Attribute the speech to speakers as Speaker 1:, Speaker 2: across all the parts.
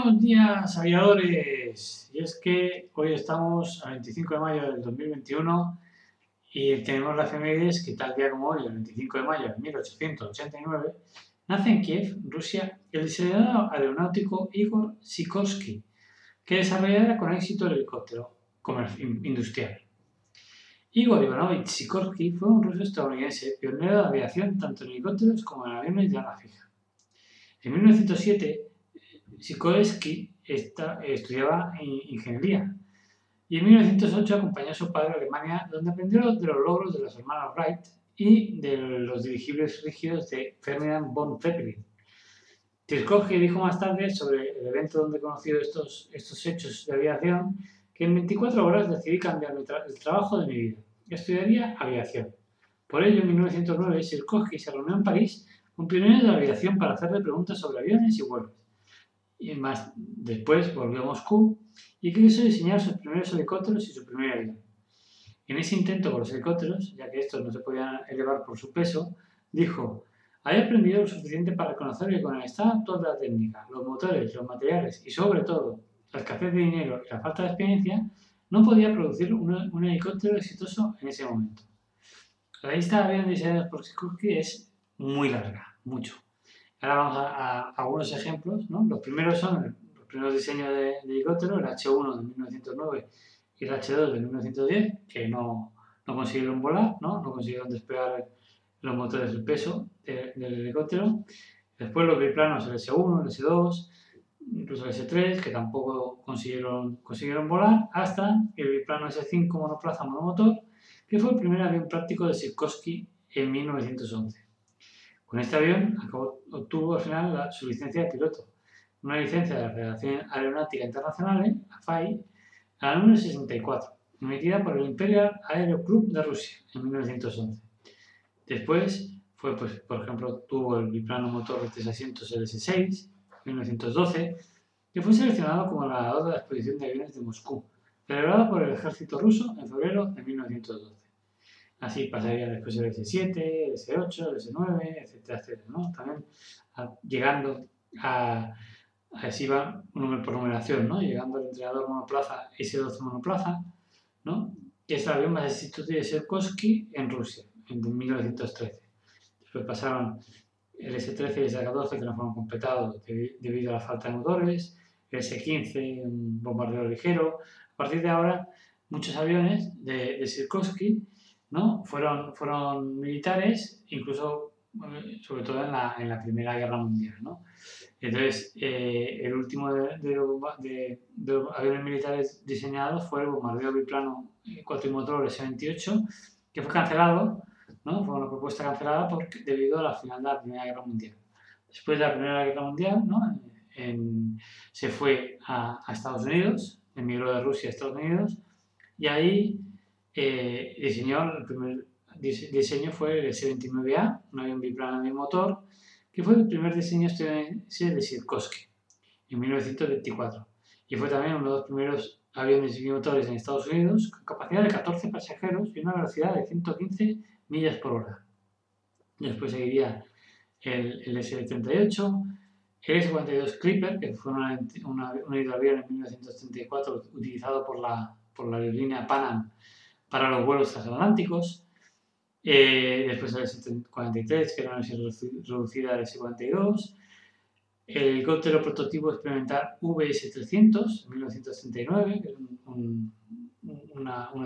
Speaker 1: Buenos días, aviadores. Y es que hoy estamos a 25 de mayo del 2021 y tenemos la efemérides que tal día como hoy, el 25 de mayo de 1889, nace en Kiev, Rusia, el diseñador aeronáutico Igor Sikorsky, que desarrollara con éxito el helicóptero industrial. Igor Ivanovich Sikorsky fue un ruso estadounidense pionero de aviación tanto en helicópteros como en aviones de ala fija. En 1907 Sikorsky estudiaba ingeniería y en 1908 acompañó a su padre a Alemania, donde aprendió de los logros de los hermanos Wright y de los dirigibles rígidos de Ferdinand von Zeppelin. Sikorsky dijo más tarde sobre el evento donde conoció estos, estos hechos de aviación que en 24 horas decidí cambiar el trabajo de mi vida. Estudiaría aviación. Por ello, en 1909, Sikorsky se reunió en París con pioneros de aviación para hacerle preguntas sobre aviones y vuelos y más después volvió a Moscú y quiso diseñar sus primeros helicópteros y su primer avión. En ese intento con los helicópteros, ya que estos no se podían elevar por su peso, dijo, había aprendido lo suficiente para reconocer que con el estado actual de la técnica, los motores, los materiales y sobre todo la escasez de dinero y la falta de experiencia, no podía producir un, helicóptero exitoso en ese momento. La lista de aviones diseñados por Sikorsky es muy larga, mucho. Ahora vamos a, algunos ejemplos. ¿no? Los primeros son los primeros diseños de, de helicóptero, el H1 de 1909 y el H2 de 1910, que no, no consiguieron volar, ¿no? no consiguieron despegar los motores del peso del helicóptero. Después los biplanos, el S1, el S2, incluso el S3, que tampoco consiguieron, consiguieron volar, hasta el biplano S5 monoplaza monomotor, que fue el primer avión práctico de Sikorsky en 1911. Con este avión obtuvo al final su licencia de piloto, una licencia de la Federación Aeronáutica Internacional, AFAI, a la número 64, emitida por el Imperial Aero Club de Rusia en 1911. Después fue, pues, por ejemplo, tuvo el biplano motor de tres asientos LS-6 en 1912, que fue seleccionado como ganador de la exposición de aviones de Moscú, celebrada por el ejército ruso en febrero de 1912. Así pasaría después el S7, el S8, el S9, etcétera, etcétera, ¿no? También llegando a, así va número por numeración, ¿no? Llegando al entrenador monoplaza S12 monoplaza, ¿no? Que es el avión más exitoso de Sikorsky en Rusia, en 1913. Después pasaron el S13 y el S14 que no fueron completados debido a la falta de motores, el S15 un bombardero ligero. A partir de ahora, muchos aviones de, de Sikorsky ¿no? Fueron, fueron militares, incluso, eh, sobre todo en la, en la, Primera Guerra Mundial. Entonces, eh, el último de, de, de, aviones militares diseñados fue el bombardeo biplano cuatrimotor S-28, que fue cancelado, ¿no? Fue una propuesta cancelada porque, debido a la final de la Primera Guerra Mundial. Después de la Primera Guerra Mundial, ¿no? se fue a, a Estados Unidos, emigró de Rusia a Estados Unidos, y ahí eh, diseñó, el primer diseño fue el S-29A, un avión biplano de motor, que fue el primer diseño estadounidense de Sikorsky en 1924 y fue también uno de los primeros aviones bimotores en Estados Unidos con capacidad de 14 pasajeros y una velocidad de 115 millas por hora. Después seguiría el, el S-38, el S-42 Clipper, que fue un hidroavión en 1934 utilizado por la, por la aerolínea Pan para los vuelos transatlánticos. Eh, después el S-43, que era una versión reducida del S-42. El helicóptero prototipo experimental VS-300 en 1939, que es un,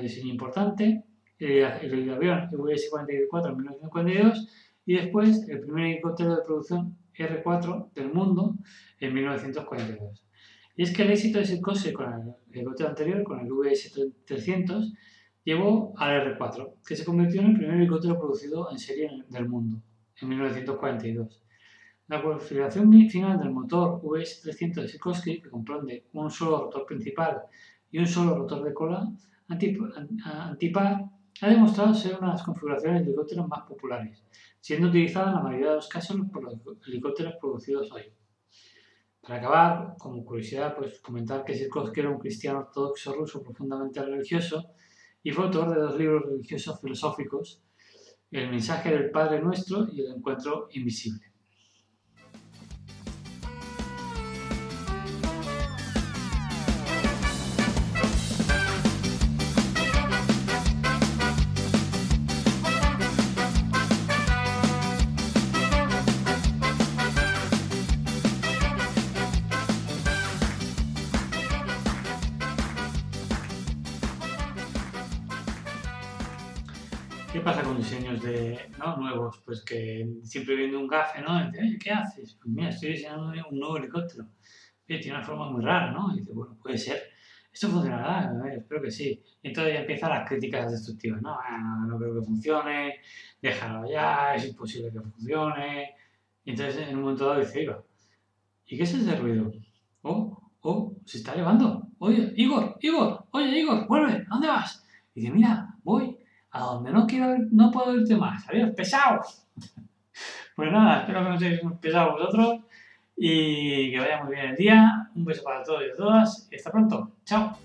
Speaker 1: diseño importante. El, el avión VS-44 en 1942. Y después el primer helicóptero de producción R4 del mundo en 1942. Y es que el éxito de Sikorsky con el helicóptero anterior, con el VS-300, llevó al R4, que se convirtió en el primer helicóptero producido en serie del mundo, en 1942. La configuración final del motor VS300 de Sikorsky, que comprende un solo rotor principal y un solo rotor de cola antipar, ha demostrado ser una de las configuraciones de helicópteros más populares, siendo utilizada en la mayoría de los casos por los helicópteros producidos hoy. Para acabar, como curiosidad, pues comentar que Sikorsky era un cristiano ortodoxo ruso profundamente religioso y fue autor de dos libros religiosos filosóficos, El mensaje del Padre Nuestro y El encuentro invisible. ¿Qué pasa con diseños de, nuevos? Pues que siempre viendo un gafe, ¿no? dice, oye, ¿qué haces? Pues mira, estoy diseñando un nuevo helicóptero. Oye, tiene una forma muy rara, ¿no? Y dice, bueno, puede ser. ¿Esto funcionará? espero que sí. Y entonces ya empiezan las críticas destructivas. No, no creo que funcione, déjalo ya, es imposible que funcione. Y entonces en un momento dado dice, Iba, ¿y qué es ese ruido? Oh, oh, se está elevando. Oye, Igor, Igor, oye, Igor, vuelve, ¿a dónde vas? Y dice, mira, voy, a donde no quiero no puedo irte más. Adiós, pesados. Pues nada, espero que no seáis pesados vosotros y que vaya muy bien el día. Un beso para todos y todas y hasta pronto. Chao.